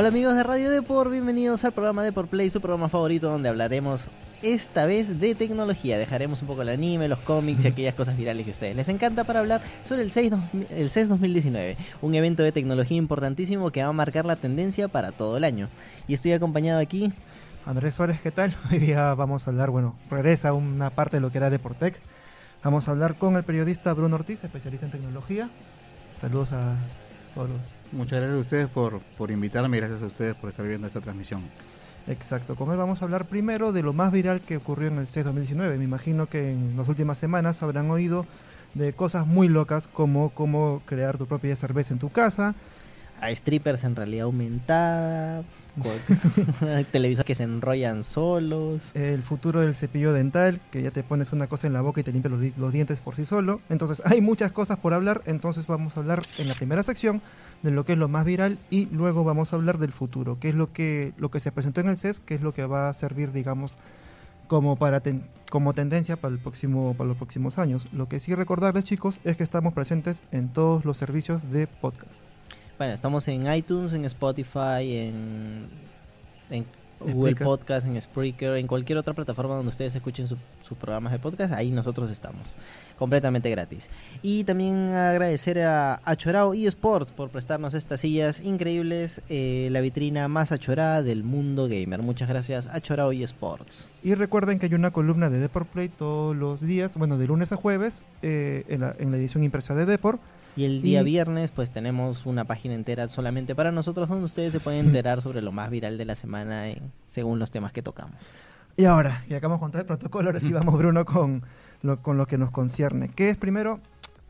Hola amigos de Radio Deport, bienvenidos al programa Deport Play, su programa favorito donde hablaremos esta vez de tecnología. Dejaremos un poco el anime, los cómics y aquellas cosas virales que a ustedes les encanta para hablar sobre el CES, el CES 2019, un evento de tecnología importantísimo que va a marcar la tendencia para todo el año. Y estoy acompañado aquí Andrés Suárez, ¿qué tal? Hoy día vamos a hablar, bueno, regresa una parte de lo que era Deportec. Vamos a hablar con el periodista Bruno Ortiz, especialista en tecnología. Saludos a todos los... Muchas gracias a ustedes por, por invitarme y gracias a ustedes por estar viendo esta transmisión. Exacto, con él vamos a hablar primero de lo más viral que ocurrió en el CES 2019. Me imagino que en las últimas semanas habrán oído de cosas muy locas como cómo crear tu propia cerveza en tu casa, a strippers en realidad aumentada, televisores que se enrollan solos. El futuro del cepillo dental, que ya te pones una cosa en la boca y te limpia los, dientes por sí solo. Entonces hay muchas cosas por hablar, entonces vamos a hablar en la primera sección de lo que es lo más viral y luego vamos a hablar del futuro, que es lo que, lo que se presentó en el CES, que es lo que va a servir, digamos, como para como tendencia para el próximo para los próximos años. Lo que sí recordarles chicos es que estamos presentes en todos los servicios de podcast. Bueno, estamos en iTunes, en Spotify, en, Google Podcast, en Spreaker, en cualquier otra plataforma donde ustedes escuchen sus programas de podcast, ahí nosotros estamos, completamente gratis. Y también agradecer a Achorao eSports por prestarnos estas sillas increíbles, eh, la vitrina más achorada del mundo gamer. Muchas gracias Achorao eSports. Y recuerden que hay una columna de Deport Play todos los días, bueno, de lunes a jueves, eh, en, la, en la edición impresa de Deport y el día viernes pues tenemos una página entera solamente para nosotros donde ustedes se pueden enterar sobre lo más viral de la semana según los temas que tocamos. Y ahora, y acabamos con todo el protocolo, ahora sí vamos Bruno con lo, con lo que nos concierne. ¿Qué es primero,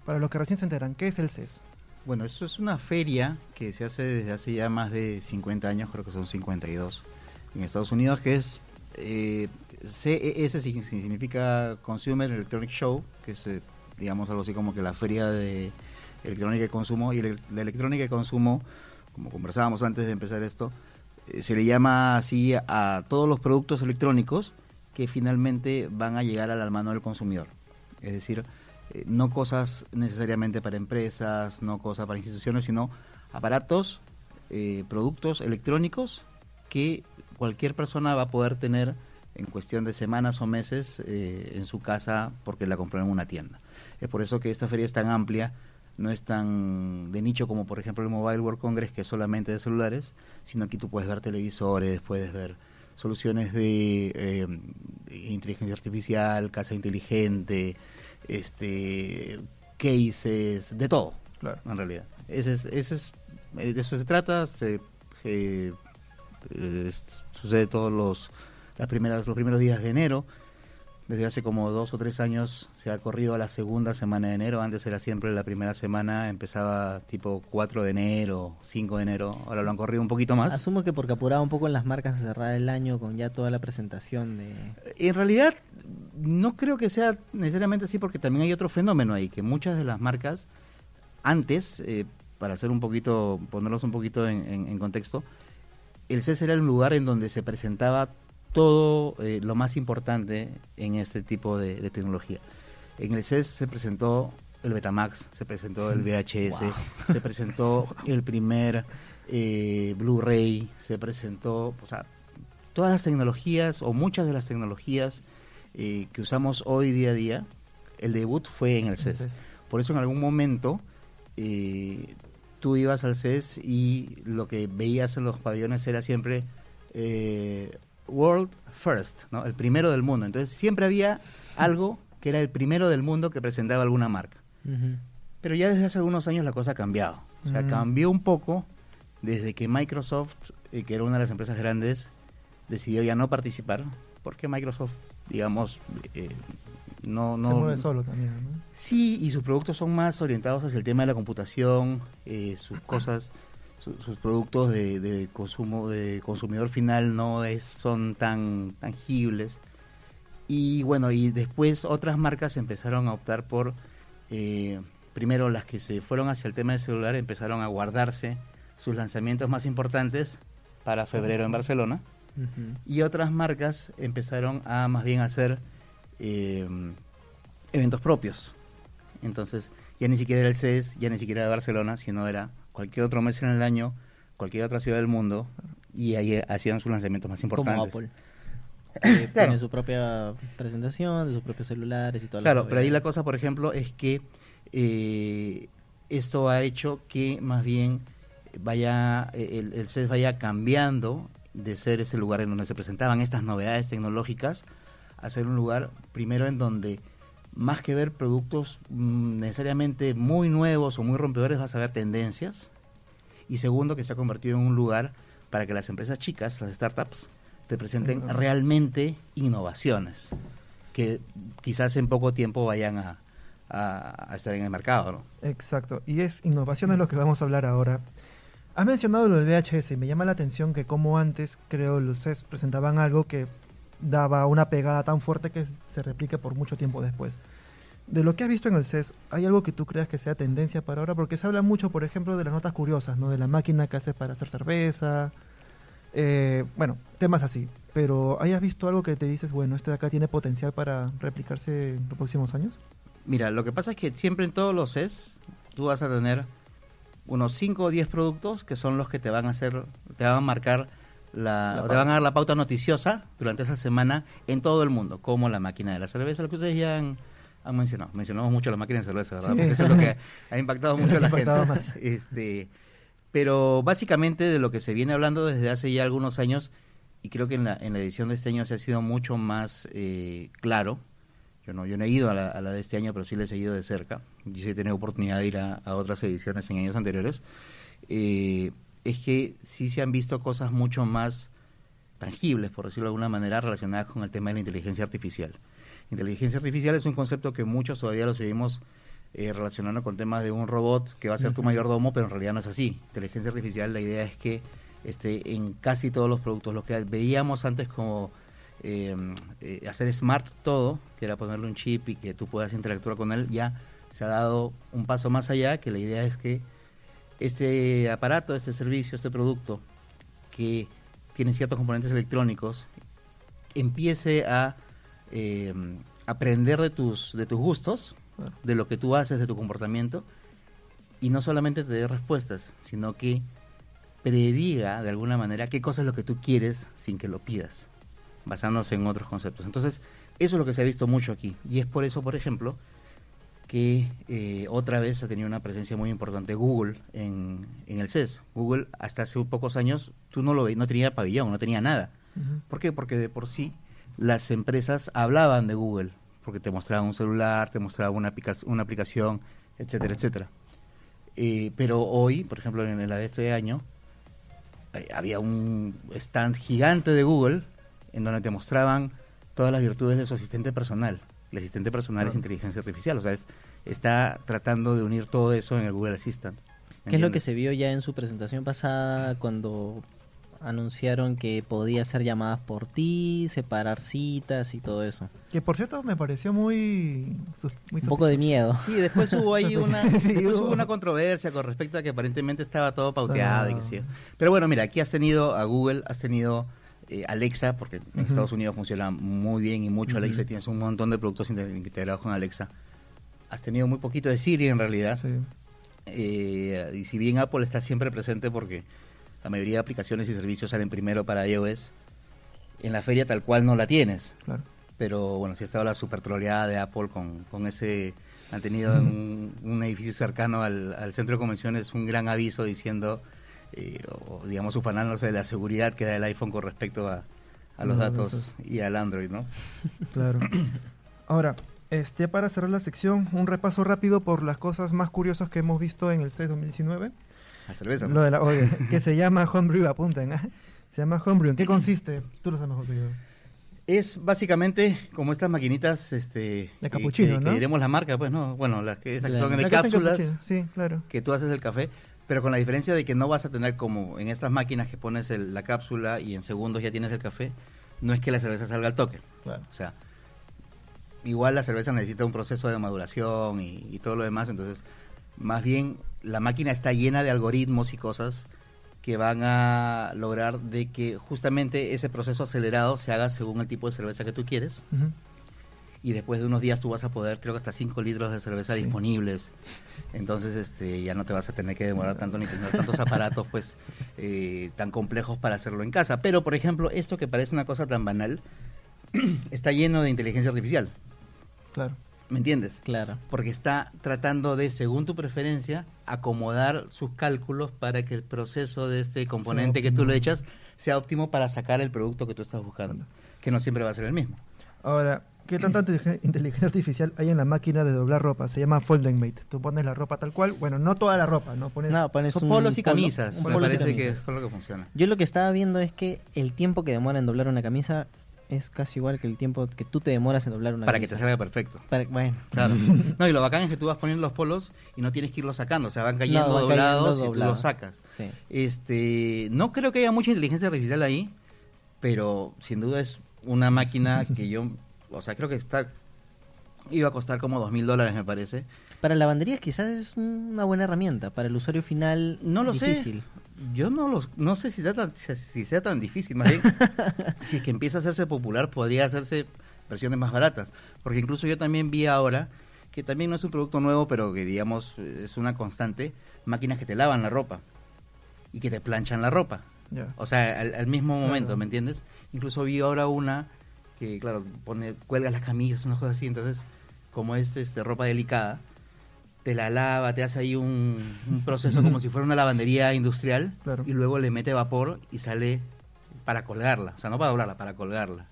para los que recién se enteran, qué es el CES? Bueno, eso es una feria que se hace desde hace ya más de 50 años, creo que son 52, en Estados Unidos, que es eh, CES significa Consumer Electronic Show, que es, eh, digamos, algo así como que la feria de electrónica de consumo, y la electrónica de consumo, como conversábamos antes de empezar esto, eh, se le llama así a todos los productos electrónicos que finalmente van a llegar a la mano del consumidor. Es decir, eh, no cosas necesariamente para empresas, no cosas para instituciones, sino aparatos, eh, productos electrónicos que cualquier persona va a poder tener en cuestión de semanas o meses en su casa porque la compró en una tienda. Es por eso que esta feria es tan amplia no es tan de nicho como por ejemplo el Mobile World Congress que es solamente de celulares, sino que tú puedes ver televisores, puedes ver soluciones de, eh, inteligencia artificial, casa inteligente, este cases, de todo, claro. en realidad. Ese es, ese es, de eso se trata, se, eh, sucede todos los, las primeras, los primeros días de enero desde hace como dos o tres años se ha corrido a la segunda semana de enero. Antes era siempre la primera semana, empezaba tipo 4 de enero, 5 de enero. Ahora lo han corrido un poquito más. Asumo que porque apuraba un poco en las marcas a cerrar el año con ya toda la presentación de... En realidad no creo que sea necesariamente así porque también hay otro fenómeno ahí, que muchas de las marcas antes, eh, para hacer un poquito, ponerlos un poquito en, en contexto, el CES era el lugar en donde se presentaba todo eh, lo más importante en este tipo de, tecnología. En el CES se presentó el Betamax, se presentó el VHS, se presentó el primer eh, Blu-ray, se presentó, o sea, todas las tecnologías o muchas de las tecnologías eh, que usamos hoy día a día, el debut fue en el CES. Por eso en algún momento tú ibas al CES y lo que veías en los pabellones era siempre World First, ¿no? el primero del mundo. Entonces siempre había algo que era el primero del mundo que presentaba alguna marca. Pero ya desde hace algunos años la cosa ha cambiado. O sea, cambió un poco desde que Microsoft, eh, que era una de las empresas grandes, decidió ya no participar, porque Microsoft, digamos, eh, no, no... Se mueve solo también, ¿no? Sí, y sus productos son más orientados hacia el tema de la computación, eh, sus cosas sus productos de, consumo de consumidor final no es, son tan tangibles. Y bueno y después otras marcas empezaron a optar por eh, primero las que se fueron hacia el tema del celular empezaron a guardarse sus lanzamientos más importantes para febrero en Barcelona. Y otras marcas empezaron a más bien hacer eh, eventos propios. Entonces ya ni siquiera era el CES ya ni siquiera de Barcelona sino era cualquier otro mes en el año cualquier otra ciudad del mundo y ahí hacían sus lanzamientos más importantes. Como Apple. Tiene su propia presentación, de sus propios celulares y todo. Claro, pero ahí la cosa, por ejemplo, es que eh, esto ha hecho que más bien vaya el, el CES vaya cambiando de ser ese lugar en donde se presentaban estas novedades tecnológicas a ser un lugar primero en donde más que ver productos mm, necesariamente muy nuevos o muy rompedores vas a ver tendencias y segundo que se ha convertido en un lugar para que las empresas chicas, las startups, te presenten realmente innovaciones que quizás en poco tiempo vayan a, estar en el mercado. ¿no? Exacto, y es innovación es lo que vamos a hablar ahora. Has mencionado lo del VHS y me llama la atención que como antes, creo, los CES presentaban algo que daba una pegada tan fuerte que se replique por mucho tiempo después. De lo que has visto en el CES, ¿hay algo que tú creas que sea tendencia para ahora? Porque se habla mucho, por ejemplo, de las notas curiosas, ¿no? De la máquina que hace para hacer cerveza, eh, bueno, temas así. Pero ¿hayas visto algo que te dices, bueno, esto de acá tiene potencial para replicarse en los próximos años? Mira, lo que pasa es que siempre en todos los CES tú vas a tener unos 5 o 10 productos que son los que te van a hacer, te van a marcar la, te van a dar la pauta noticiosa durante esa semana en todo el mundo, como la máquina de la cerveza, lo que ustedes ya han, mencionado. Mencionamos mucho la máquina de cerveza, ¿verdad? Porque eso es lo que ha impactado mucho a la gente. Este, pero básicamente de lo que se viene hablando desde hace ya algunos años, y creo que en la, en la edición de este año se ha sido mucho más eh, claro. Yo no, yo no he ido a la, de este año, pero sí la he seguido de cerca. Yo sí he tenido oportunidad de ir a, otras ediciones en años anteriores. Eh, es que sí se han visto cosas mucho más tangibles, por decirlo de alguna manera, relacionadas con el tema de la inteligencia artificial. Inteligencia artificial es un concepto que muchos todavía lo seguimos eh, relacionando con temas de un robot que va a ser tu mayordomo, pero en realidad no es así. Inteligencia artificial, la idea es que esté en casi todos los productos. Lo que veíamos antes como eh, eh, hacer smart todo, que era ponerle un chip y que tú puedas interactuar con él, ya se ha dado un paso más allá, que la idea es que este aparato, este servicio, este producto, que tiene ciertos componentes electrónicos, empiece a eh, aprender de tus, de tus gustos, de lo que tú haces, de tu comportamiento, y no solamente te dé respuestas, sino que prediga de alguna manera qué cosa es lo que tú quieres sin que lo pidas, basándose en otros conceptos. Entonces, eso es lo que se ha visto mucho aquí. Y es por eso, por ejemplo, que eh, otra vez ha tenido una presencia muy importante Google en, el CES. Google hasta hace pocos años tú no lo veías, no tenía pabellón, no tenía nada. ¿Por qué? Porque de por sí las empresas hablaban de Google, porque te mostraban un celular, te mostraban una, una aplicación, etcétera, etcétera. Eh, pero hoy, por ejemplo, en la de este año, eh, había un stand gigante de Google en donde te mostraban todas las virtudes de su asistente personal el asistente personal es inteligencia artificial, o sea, está tratando de unir todo eso en el Google Assistant. ¿Qué es lo que se vio ya en su presentación pasada cuando anunciaron que podía hacer llamadas por ti, separar citas y todo eso? Que por cierto me pareció muy... Un poco de miedo. Sí, después hubo ahí una, después hubo una controversia con respecto a que aparentemente estaba todo pauteado y que sí. Pero bueno, mira, aquí has tenido a Google, has tenido eh, Alexa, porque en Estados Unidos funciona muy bien y mucho Alexa, tienes un montón de productos integrados con Alexa. Has tenido muy poquito de Siri en realidad. Eh, y si bien Apple está siempre presente porque la mayoría de aplicaciones y servicios salen primero para iOS, en la feria tal cual no la tienes. Pero bueno, si ha estado la super troleada de Apple con, con ese han tenido un, edificio cercano al, al, centro de convenciones un gran aviso diciendo eh, o digamos ufanándose de la seguridad que da el iPhone con respecto a, los datos y al Android, ¿no? Claro. Ahora, este, para cerrar la sección, un repaso rápido por las cosas más curiosas que hemos visto en el 6 2019. La cerveza. Lo de la, oye, que se llama Homebrew, apunten. ¿eh? Se llama Homebrew. ¿En qué consiste? Tú lo sabes mejor que yo. Es básicamente como estas maquinitas, este, de capuchino, que, ¿no? diremos la marca, pues no, bueno, las que, son en cápsulas, sí, claro. que tú haces el café, pero con la diferencia de que no vas a tener como en estas máquinas que pones la cápsula y en segundos ya tienes el café, no es que la cerveza salga al toque. O sea, igual la cerveza necesita un proceso de maduración y, todo lo demás, entonces más bien la máquina está llena de algoritmos y cosas que van a lograr de que justamente ese proceso acelerado se haga según el tipo de cerveza que tú quieres. y después de unos días tú vas a poder, creo que hasta 5 litros de cerveza disponibles. Entonces este ya no te vas a tener que demorar tanto ni tener tantos aparatos pues eh, tan complejos para hacerlo en casa. Pero, por ejemplo, esto que parece una cosa tan banal, está lleno de inteligencia artificial. Claro. ¿Me entiendes? Claro. Porque está tratando de, según tu preferencia, acomodar sus cálculos para que el proceso de este componente que tú le echas sea óptimo para sacar el producto que tú estás buscando, que no siempre va a ser el mismo. Ahora, ¿qué tanta inteligencia artificial hay en la máquina de doblar ropa? Se llama Folding Mate. Tú pones la ropa tal cual, bueno, no toda la ropa, ¿no? Pones, no, pones un polos y camisas, me parece que es con lo que funciona. Yo lo que estaba viendo es que el tiempo que demora en doblar una camisa es casi igual que el tiempo que tú te demoras en doblar una Para que te salga perfecto. bueno. Claro. No, y lo bacán es que tú vas poniendo los polos y no tienes que irlos sacando, o sea, van cayendo doblados y tú los sacas. Sí. Este, no creo que haya mucha inteligencia artificial ahí, pero sin duda es una máquina que yo, o sea, creo que está iba a costar como dos mil dólares me parece. Para lavanderías quizás es una buena herramienta, para el usuario final no lo difícil. sé. Yo no los, no sé si sea, tan, si sea tan difícil, más bien, si es que empieza a hacerse popular, podría hacerse versiones más baratas. Porque incluso yo también vi ahora, que también no es un producto nuevo, pero que digamos es una constante, máquinas que te lavan la ropa y que te planchan la ropa. O sea, al, mismo momento, ¿me entiendes? Incluso vi ahora una que, claro, pone, cuelga las camisas, unas cosas así, entonces, como es este ropa delicada, te la lava, te hace ahí un, proceso como si fuera una lavandería industrial y luego le mete vapor y sale para colgarla, o sea, no para doblarla, para colgarla.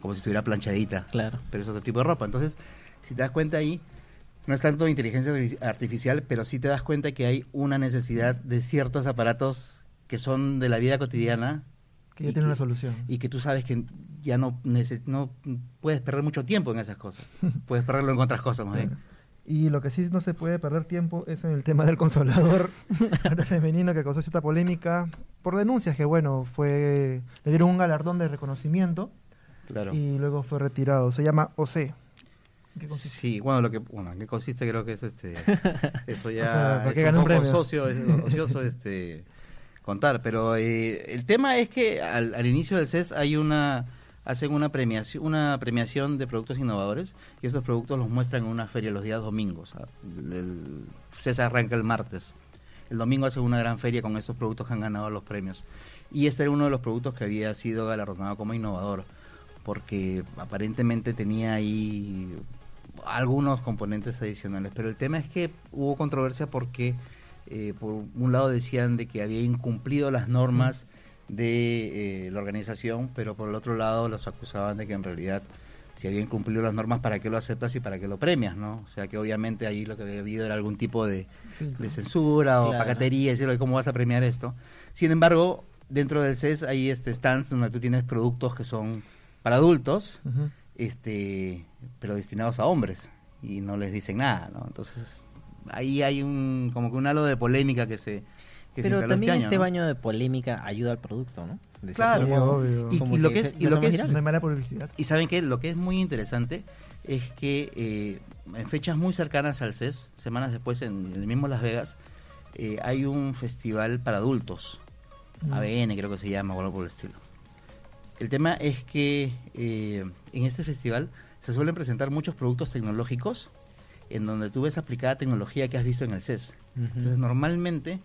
Como si estuviera planchadita. Claro. Pero es otro tipo de ropa. Entonces, si te das cuenta ahí, no es tanto inteligencia artificial, pero sí te das cuenta que hay una necesidad de ciertos aparatos que son de la vida cotidiana. Que ya tienen una solución. Y que tú sabes que ya no, no puedes perder mucho tiempo en esas cosas. puedes perderlo en otras cosas más bien. Y lo que sí no se puede perder tiempo es en el tema del consolador femenino que causó cierta polémica por denuncias que, bueno, fue le dieron un galardón de reconocimiento claro. y luego fue retirado. Se llama OC. ¿Qué consiste? Sí, bueno, lo que, bueno, ¿qué consiste? Creo que es este, eso ya es un poco socio, ocioso este, contar, pero eh, el tema es que al, al inicio del CES hay una hacen una premiación, una premiación de productos innovadores y esos productos los muestran en una feria los días domingos. El, CESA arranca el martes. El domingo hacen una gran feria con esos productos que han ganado los premios. Y este era uno de los productos que había sido galardonado como innovador, porque aparentemente tenía ahí algunos componentes adicionales. Pero el tema es que hubo controversia porque eh, por un lado decían de que había incumplido las normas de eh, la organización, pero por el otro lado los acusaban de que en realidad si habían cumplido las normas, ¿para qué lo aceptas y para qué lo premias? ¿no? O sea que obviamente ahí lo que había habido era algún tipo de, censura o pacatería, decirlo, ¿cómo vas a premiar esto? Sin embargo, dentro del CES hay este stands donde tú tienes productos que son para adultos, este pero destinados a hombres y no les dicen nada, ¿no? Entonces ahí hay un como que un halo de polémica que se pero también este baño de polémica ayuda al producto, ¿no? claro, obvio. Y, lo que es, y lo que es, mala publicidad. Y saben que lo que es muy interesante es que eh, en fechas muy cercanas al CES, semanas después en el mismo Las Vegas, eh, hay un festival para adultos, mm. ABN creo que se llama o algo por el estilo. El tema es que eh, en este festival se suelen presentar muchos productos tecnológicos en donde tú ves aplicada tecnología que has visto en el CES. Entonces, normalmente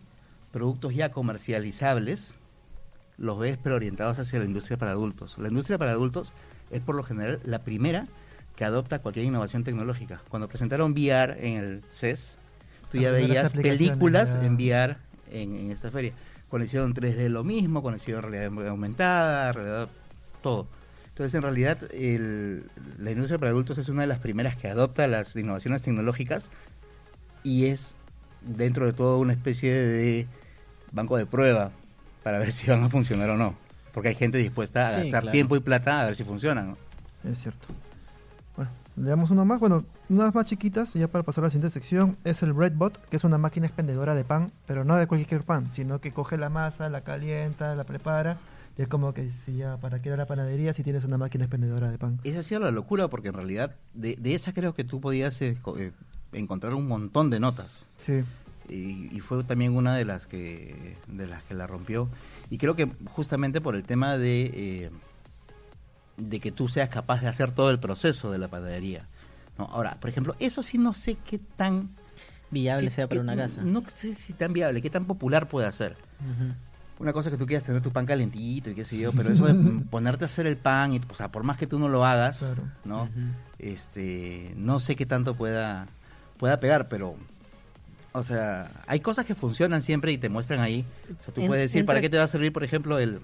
productos ya comercializables, los ves pero orientados hacia la industria para adultos. La industria para adultos es por lo general la primera que adopta cualquier innovación tecnológica. Cuando presentaron VR en el CES, tú ya veías películas en VR en, esta feria. Cuando hicieron 3D lo mismo, cuando hicieron realidad aumentada, realidad, todo. Entonces, en realidad, la industria para adultos es una de las primeras que adopta las innovaciones tecnológicas y es, dentro de todo, una especie de banco de prueba para ver si van a funcionar o no. Porque hay gente dispuesta a gastar tiempo y plata a ver si funcionan. Es cierto. Bueno, le damos uno más. Bueno, unas más chiquitas, ya para pasar a la siguiente sección, es el Breadbot, que es una máquina expendedora de pan, pero no de cualquier pan, sino que coge la masa, la calienta, la prepara. Y es como que si ya, ¿para qué era la panadería si tienes una máquina expendedora de pan? Esa ha sido la locura, porque en realidad de, esa creo que tú podías eh, eh, encontrar un montón de notas. Sí y, fue también una de las que de las que la rompió y creo que justamente por el tema de eh, de que tú seas capaz de hacer todo el proceso de la panadería. ¿no? Ahora, por ejemplo, eso sí no sé qué tan viable sea para una casa. No sé si tan viable, qué tan popular puede ser. Una cosa que tú quieras tener tu pan calentito y qué sé yo, pero eso de ponerte a hacer el pan, y, o sea, por más que tú no lo hagas, ¿no? este, no sé qué tanto pueda, pueda pegar, pero o sea, hay cosas que funcionan siempre y te muestran ahí. O sea, tú puedes decir, ¿para qué te va a servir, por ejemplo, el,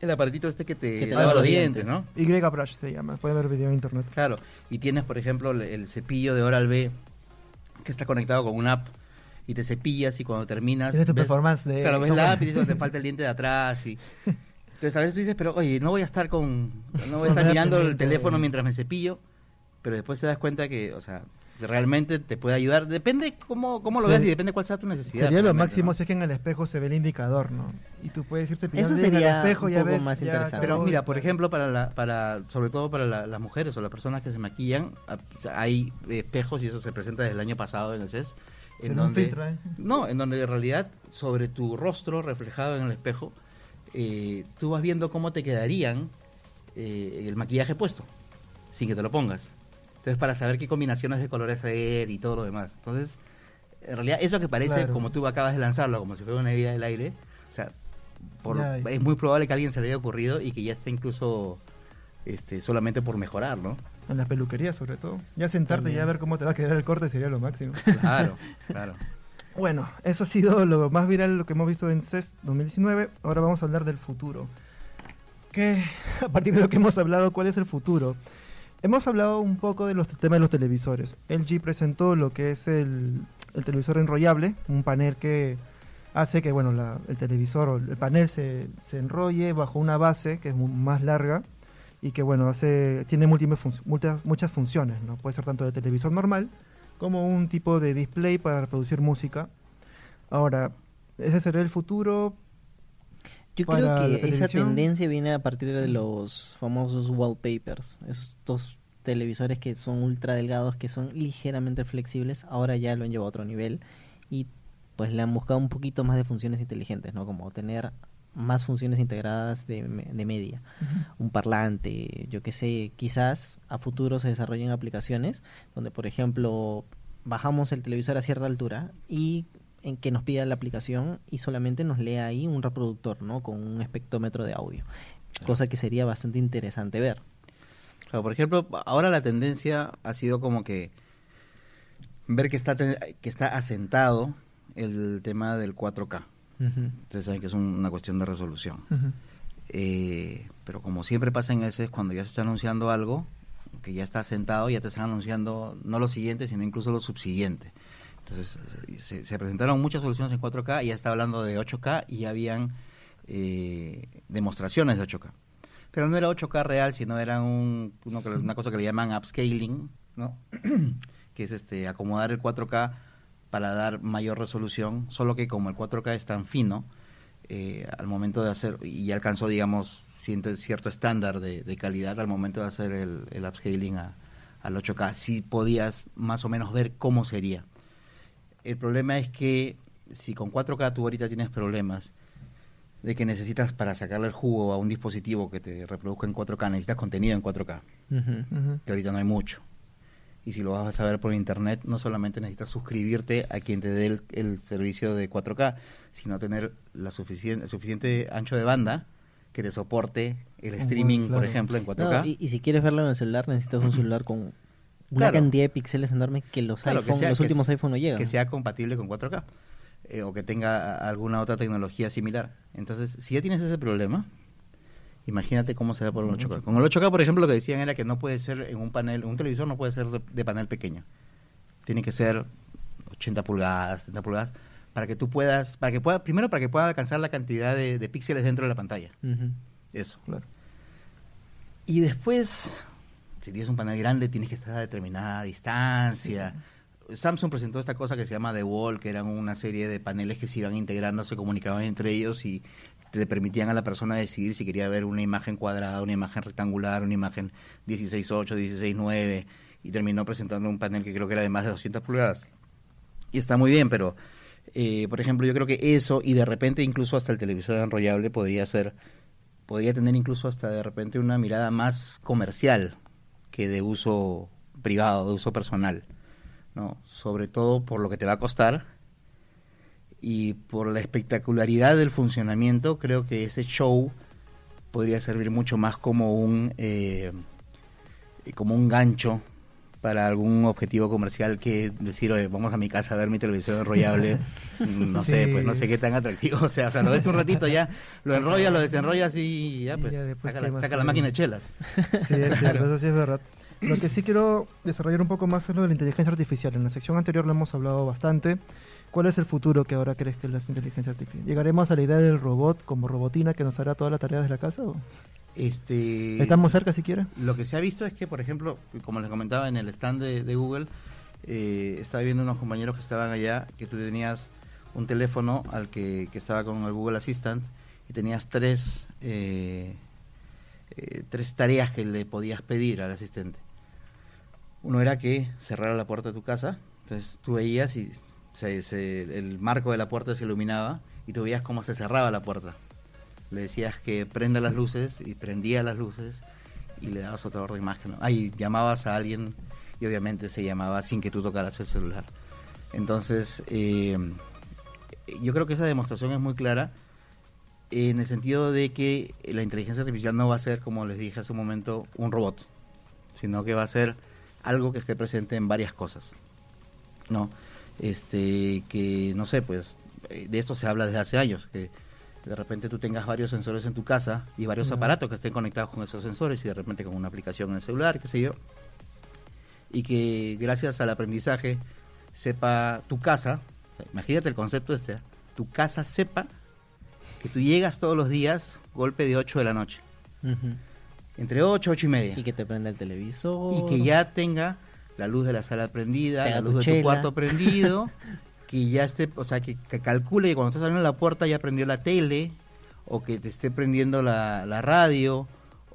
el aparatito este que te, lava los dientes, ¿no? Y Brush se llama, puede ver video en internet. Claro, y tienes, por ejemplo, el, cepillo de Oral-B que está conectado con una app y te cepillas y cuando terminas... Tienes tu performance de... Claro, ves la app y dices, te falta el diente de atrás y... Entonces a veces tú dices, pero oye, no voy a estar con... No voy a estar mirando el teléfono mientras me cepillo, pero después te das cuenta que, o sea, realmente te puede ayudar. Depende cómo, cómo lo ves y depende cuál sea tu necesidad. Sería lo máximo si es que en el espejo se ve el indicador, ¿no? Y tú puedes irte Eso sería el espejo, ya ves, más interesante. Pero mira, por ejemplo, para la, para sobre todo para las mujeres o las personas que se maquillan, hay espejos y eso se presenta desde el año pasado en el CES. En donde, ¿eh? No, en donde en realidad sobre tu rostro reflejado en el espejo, eh, tú vas viendo cómo te quedarían eh, el maquillaje puesto, sin que te lo pongas. Entonces, para saber qué combinaciones de colores hacer y todo lo demás. Entonces, en realidad, eso que parece, como tú acabas de lanzarlo, como si fuera una idea del aire, o sea, es muy probable que a alguien se le haya ocurrido y que ya esté incluso este, solamente por mejorar, ¿no? En la peluquería, sobre todo. Ya sentarte y ya ver cómo te va a quedar el corte sería lo máximo. Claro, claro. Bueno, eso ha sido lo más viral, lo que hemos visto en CES 2019. Ahora vamos a hablar del futuro. ¿Qué, a partir de lo que hemos hablado, cuál es el futuro? Hemos hablado un poco de los temas de los televisores. LG presentó lo que es el, televisor enrollable, un panel que hace que bueno el televisor o el panel se, se, enrolle bajo una base que es más larga y que bueno hace tiene múltiples muchas, muchas funciones. ¿no? Puede ser tanto de televisor normal como un tipo de display para reproducir música. Ahora, ese será el futuro. Yo creo que esa tendencia viene a partir de los famosos wallpapers, estos televisores que son ultra delgados, que son ligeramente flexibles, ahora ya lo han llevado a otro nivel y pues le han buscado un poquito más de funciones inteligentes, ¿no? Como tener más funciones integradas de, media, un parlante, yo qué sé, quizás a futuro se desarrollen aplicaciones donde, por ejemplo, bajamos el televisor a cierta altura y en que nos pida la aplicación y solamente nos lea ahí un reproductor, ¿no? Con un espectrómetro de audio, cosa que sería bastante interesante ver. Claro, por ejemplo, ahora la tendencia ha sido como que ver que está que está asentado el tema del 4K. Ustedes saben que es una cuestión de resolución. Eh, pero como siempre pasa en ese, cuando ya se está anunciando algo, que ya está asentado, ya te están anunciando no lo siguiente, sino incluso lo subsiguiente. Entonces se, presentaron muchas soluciones en 4K, y ya está hablando de 8K y habían eh, demostraciones de 8K. Pero no era 8K real, sino era un, una cosa que le llaman upscaling, ¿no? que es este acomodar el 4K para dar mayor resolución, solo que como el 4K es tan fino, eh, al momento de hacer, y alcanzó, digamos, cierto, cierto estándar de, calidad al momento de hacer el, el upscaling a, al 8K, sí podías más o menos ver cómo sería. El problema es que si con 4K tú ahorita tienes problemas de que necesitas para sacarle el jugo a un dispositivo que te reproduzca en 4K, necesitas contenido en 4K, que ahorita no hay mucho. Y si lo vas a ver por internet, no solamente necesitas suscribirte a quien te dé el, servicio de 4K, sino tener la suficiente, el suficiente ancho de banda que te soporte el streaming, por ejemplo, en 4K. y, si quieres verlo en el celular, necesitas un celular con una cantidad de píxeles enorme que los, los últimos iPhone no llegan. Que sea compatible con 4K. Eh, o que tenga alguna otra tecnología similar. Entonces, si ya tienes ese problema, imagínate cómo se ve por un 8K. Con el 8K, por ejemplo, lo que decían era que no puede ser en un panel, un televisor no puede ser de, panel pequeño. Tiene que ser 80 pulgadas, 70 pulgadas, para que tú puedas, para que pueda, primero para que pueda alcanzar la cantidad de, píxeles dentro de la pantalla. Eso. Claro. Y después, si tienes un panel grande, tienes que estar a determinada distancia. Samsung presentó esta cosa que se llama The Wall, que eran una serie de paneles que se iban integrando, se comunicaban entre ellos y le permitían a la persona decidir si quería ver una imagen cuadrada, una imagen rectangular, una imagen 16.8, 16.9 y terminó presentando un panel que creo que era de más de 200 pulgadas. Y está muy bien, pero eh, por ejemplo yo creo que eso y de repente incluso hasta el televisor enrollable podría ser podría tener incluso hasta de repente una mirada más comercial que de uso privado, de uso personal, ¿no? Sobre todo por lo que te va a costar y por la espectacularidad del funcionamiento, creo que ese show podría servir mucho más como un eh, como un gancho para algún objetivo comercial que decir, oye, vamos a mi casa a ver mi televisión enrollable, no sé, pues no sé qué tan atractivo o sea, o sea, lo ves un ratito ya, lo enrollas, lo desenrollas y ya, pues, saca, la, saca la, máquina de chelas. Sí, es cierto, eso sí es verdad. Lo que sí quiero desarrollar un poco más es lo de la inteligencia artificial. En la sección anterior lo hemos hablado bastante. ¿Cuál es el futuro que ahora crees que es la inteligencia artificial? ¿Llegaremos a la idea del robot como robotina que nos hará toda la tarea de la casa? O? Este, ¿Estamos cerca siquiera? Lo que se ha visto es que, por ejemplo, como les comentaba en el stand de, Google, eh, estaba viendo unos compañeros que estaban allá, que tú tenías un teléfono al que, estaba con el Google Assistant y tenías tres, eh, eh, tres tareas que le podías pedir al asistente. Uno era que cerrara la puerta de tu casa, entonces tú veías y el marco de la puerta se iluminaba y tú veías cómo se cerraba la puerta le decías que prenda las luces y prendía las luces y le dabas otra orden más. Ahí llamabas a alguien y obviamente se llamaba sin que tú tocaras el celular. Entonces, eh, yo creo que esa demostración es muy clara en el sentido de que la inteligencia artificial no va a ser, como les dije hace un momento, un robot, sino que va a ser algo que esté presente en varias cosas. ¿No? Este, que no sé, pues eh, de esto se habla desde hace años, que de repente tú tengas varios sensores en tu casa y varios aparatos que estén conectados con esos sensores y de repente con una aplicación en el celular, qué sé yo, y que gracias al aprendizaje sepa tu casa, imagínate el concepto este, ¿eh? tu casa sepa que tú llegas todos los días golpe de 8 de la noche. Entre 8, 8 y media. Y que te prenda el televisor. Y que ya tenga la luz de la sala prendida, la luz de tu cuarto prendido que ya esté, o sea, que, calcule que cuando estás saliendo de la puerta ya prendió la tele, o que te esté prendiendo la, radio,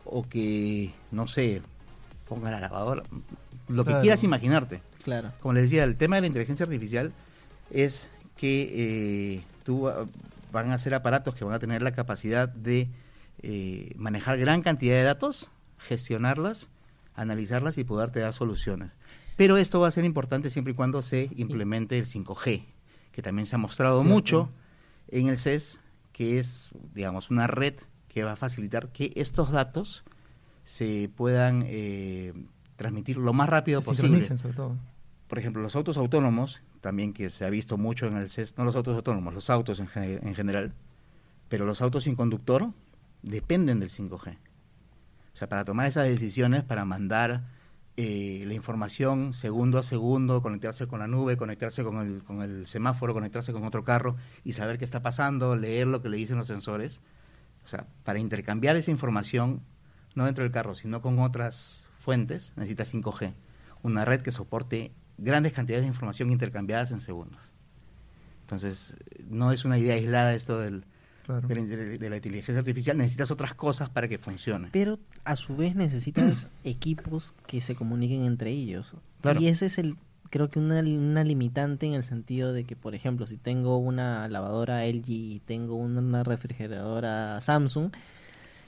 o que, no sé, ponga la lavadora, lo que quieras imaginarte. Claro. Como les decía, el tema de la inteligencia artificial es que eh, tú van a ser aparatos que van a tener la capacidad de eh, manejar gran cantidad de datos, gestionarlas, analizarlas y poderte dar soluciones. Pero esto va a ser importante siempre y cuando se implemente el 5G, que también se ha mostrado mucho en el CES, que es, digamos, una red que va a facilitar que estos datos se puedan eh, transmitir lo más rápido posible. Por ejemplo, los autos autónomos, también que se ha visto mucho en el CES, no los autos autónomos, los autos en, en general, pero los autos sin conductor dependen del 5G. O sea, para tomar esas decisiones, para mandar eh, la información segundo a segundo, conectarse con la nube, conectarse con el, con el semáforo, conectarse con otro carro y saber qué está pasando, leer lo que le dicen los sensores. O sea, para intercambiar esa información, no dentro del carro, sino con otras fuentes, necesita 5G. Una red que soporte grandes cantidades de información intercambiadas en segundos. Entonces, no es una idea aislada esto del, de, la, inteligencia artificial, necesitas otras cosas para que funcione. Pero a su vez necesitas equipos que se comuniquen entre ellos. Y ese es el, creo que una, una limitante en el sentido de que, por ejemplo, si tengo una lavadora LG y tengo una refrigeradora Samsung,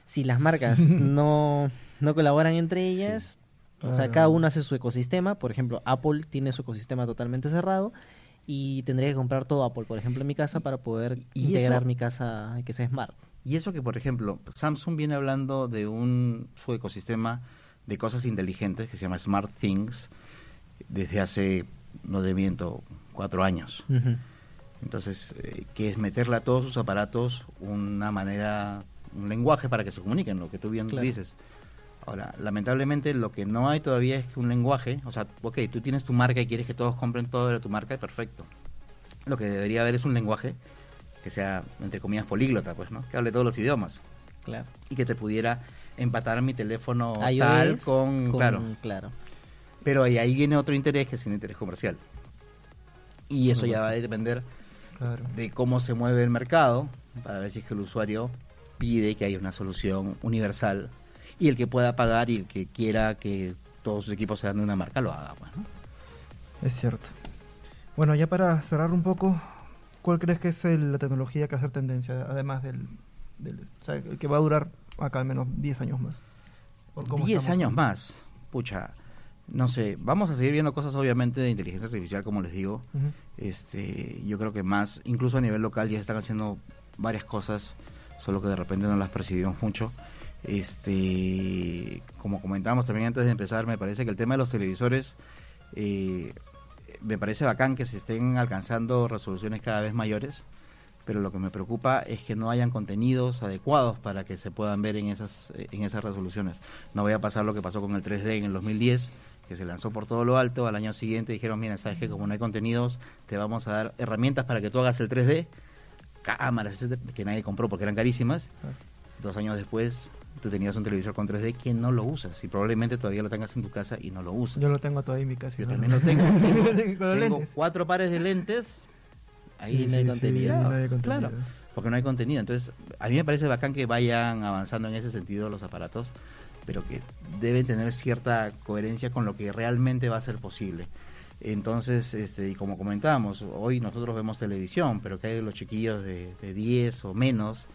si las marcas no, no colaboran entre ellas, o sea, cada uno hace su ecosistema, por ejemplo, Apple tiene su ecosistema totalmente cerrado y tendría que comprar todo Apple, por ejemplo, en mi casa para poder integrar mi casa que sea smart. Y eso que, por ejemplo, Samsung viene hablando de un su ecosistema de cosas inteligentes que se llama Smart Things desde hace, no de miento, cuatro años. Entonces, eh, que es meterle a todos sus aparatos una manera, un lenguaje para que se comuniquen, lo que tú bien dices. Ahora, lamentablemente lo que no hay todavía es un lenguaje, o sea, ok, tú tienes tu marca y quieres que todos compren todo de tu marca, perfecto. Lo que debería haber es un lenguaje que sea, entre comillas, políglota, pues, ¿no? Que hable todos los idiomas. Claro. Y que te pudiera empatar mi teléfono tal con, claro. claro. Pero ahí, ahí viene otro interés que es el interés comercial. Y eso ya va a depender de cómo se mueve el mercado para ver si es que el usuario pide que haya una solución universal y el que pueda pagar y el que quiera que todos sus equipos sean de una marca lo haga. Bueno. Es cierto. Bueno, ya para cerrar un poco, ¿cuál crees que es la tecnología que va a hacer tendencia, además del, del que va a durar acá al menos 10 años más. 10 años más, pucha. No sé, vamos a seguir viendo cosas obviamente de inteligencia artificial, como les digo. este Yo creo que más, incluso a nivel local ya se están haciendo varias cosas, solo que de repente no las percibimos mucho. Este, como comentábamos también antes de empezar, me parece que el tema de los televisores eh, me parece bacán que se estén alcanzando resoluciones cada vez mayores, pero lo que me preocupa es que no hayan contenidos adecuados para que se puedan ver en esas, en esas resoluciones. No voy a pasar lo que pasó con el 3D en el 2010, que se lanzó por todo lo alto, al año siguiente dijeron, mira, sabes que como no hay contenidos, te vamos a dar herramientas para que tú hagas el 3D, cámaras, que nadie compró porque eran carísimas. Dos años después tú tenías un televisor con 3D que no lo usas y probablemente todavía lo tengas en tu casa y no lo usas. Yo lo tengo todavía en mi casa. Yo también lo tengo. tengo cuatro pares de lentes. Ahí no, hay contenido. Claro, porque no hay contenido. Entonces, a mí me parece bacán que vayan avanzando en ese sentido los aparatos, pero que deben tener cierta coherencia con lo que realmente va a ser posible. Entonces, este, y como comentábamos, hoy nosotros vemos televisión, pero que hay los chiquillos de, de 10 o menos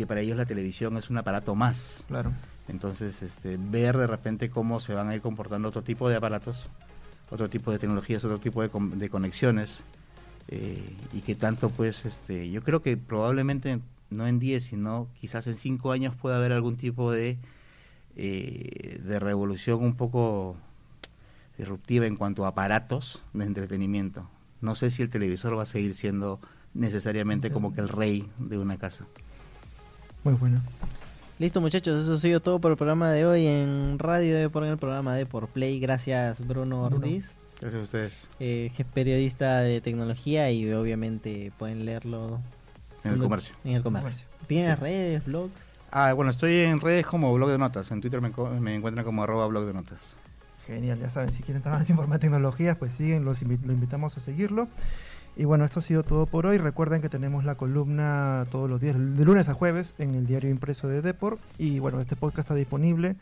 que para ellos la televisión es un aparato más. Claro. Entonces, este, ver de repente cómo se van a ir comportando otro tipo de aparatos, otro tipo de tecnologías, otro tipo de, de conexiones, eh, y que tanto, pues, este, yo creo que probablemente no en 10, sino quizás en 5 años pueda haber algún tipo de, eh, de revolución un poco disruptiva en cuanto a aparatos de entretenimiento. No sé si el televisor va a seguir siendo necesariamente como que el rey de una casa. Muy bueno. Listo muchachos, eso ha sido todo por el programa de hoy en Radio de por el programa de Por Play. Gracias Bruno Ortiz. Gracias a ustedes. Eh, que es periodista de tecnología y obviamente pueden leerlo en el comercio. En el comercio. ¿Tienes redes, blogs? Ah, bueno, estoy en redes como blog de notas. En Twitter me, me encuentran como arroba blog de notas. Genial, ya saben, si quieren estar más informar de tecnologías, pues siguen, los lo invitamos a seguirlo. Y bueno, esto ha sido todo por hoy. Recuerden que tenemos la columna todos los días, de lunes a jueves, en el diario impreso de Deport. Y bueno, este podcast está disponible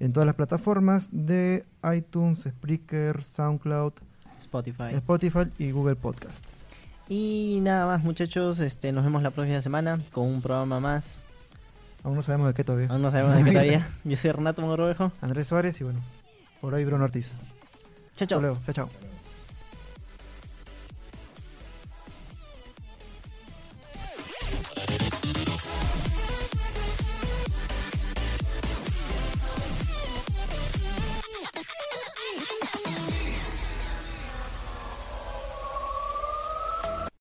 en todas las plataformas de iTunes, Spreaker, SoundCloud, Spotify, Spotify y Google Podcast. Y nada más, muchachos. Este, nos vemos la próxima semana con un programa más. Aún no sabemos de qué todavía. Aún no sabemos de qué todavía. Yo soy Renato Mogrovejo. Andrés Suárez y bueno, por hoy Bruno Ortiz. Chao, chao. Chao, chao.